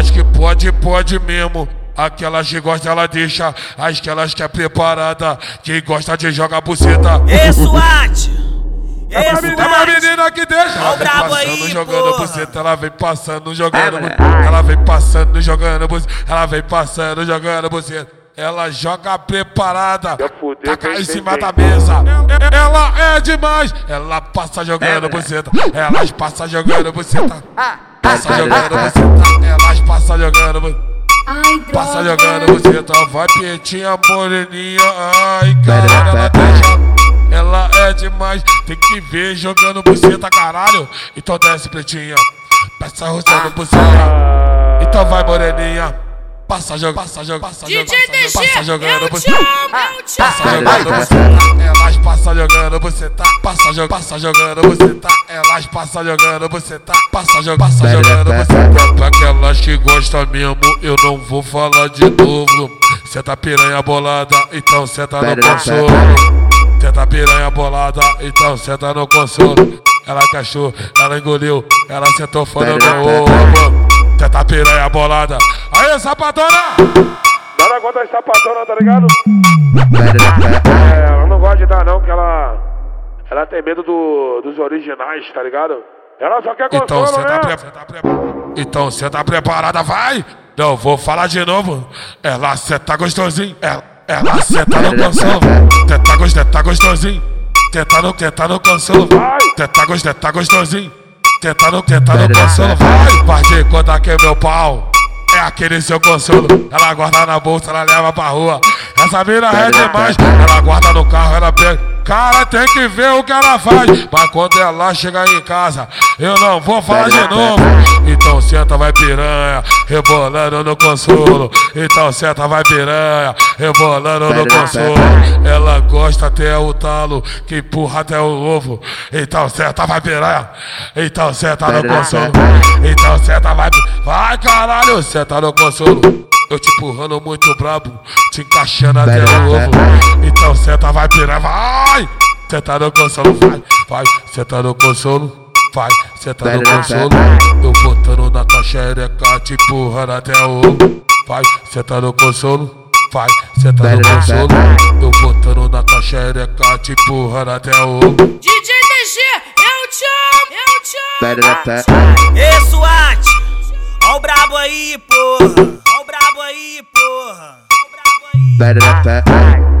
As que pode, pode mesmo. Aquelas que gosta, ela deixa. As que é preparada. Quem gosta de jogar buceta. Ê, SWAT! É uma SWAT! menina que deixa. Ela vem passando, aí, jogando buceta. Ela vem passando, jogando Ah, buceta. Ela vem passando, jogando buceta. Ela vem passando, jogando buceta. Ela joga preparada. Taca em cima da mesa. Ela é demais. Ela passa jogando buceta. Elas passam jogando buceta. Passa jogando buceta. Elas passam jogando. Ai, Passa jogando buceta, vai pietinha, moreninha, ai ela deixa. Ela é demais, tem que ver jogando buceta, caralho. Então desce, pretinha, passa roçando buceta. Então vai, moreninha, passa jogando, passa jogando, passa jogando, DJ DG, passa jogando te Passa jogando buceta, elas passam jogando buceta, passa jogando, passa jogando buceta, elas passam jogando buceta, passa jogando, passa jogando buceta. Pra aquelas que gostam mesmo, eu não vou falar de novo. Cê tá piranha bolada, então cê tá no consolo. Cê tá piranha bolada, então cê tá no consolo. Ela cachou, ela engoliu, ela sentou fora do meu ovo. Cê tá piranha bolada. Aí, sapatona! Nada contra as sapatonas, tá ligado? É, ela não gosta de dar não, porque ela. Ela tem medo do, dos originais, tá ligado? Ela só quer então, consolo, né? Tá pre- tá pre- então você tá preparada, vai! Não vou falar de novo. Ela cê tá gostosinho. Ela, ela cê tá no consolo. Cê tá, gos- cê tá gostosinho. Cê tá no, cê tá no consolo. Cê tá, gos- cê tá gostosinho. No, cê tá consolo. Vai! Vai de conta que é meu pau. É aquele seu consolo. Ela guarda na bolsa, ela leva pra rua. Essa mina é demais. Ela guarda no carro, ela pega. Cara, tem que ver o que ela faz. Mas quando ela chega em casa, eu não vou falar de novo. Então senta, vai piranha, rebolando no consolo. Então senta, vai piranha, rebolando no consolo. Ela gosta até o talo, que empurra até o ovo. Então senta, vai piranha. Então senta no consolo. Então senta, vai. Vai caralho, senta no consolo. Eu te empurrando muito brabo, te encaixando até o ovo. Então senta, vai piranha, vai. Senta no consolo, vai, vai. Senta no consolo. Vai, senta no consolo. Eu botando na tua xereca, te empurrando até o ovo. Vai, senta no consolo. Vai, senta no consolo. Eu botando na tua xereca, te empurrando até o ovo. DJ DG, eu te amo, eu te amo. Ê, SWAT! Ó o brabo aí, porra! Ó o brabo aí, porra! Ó o brabo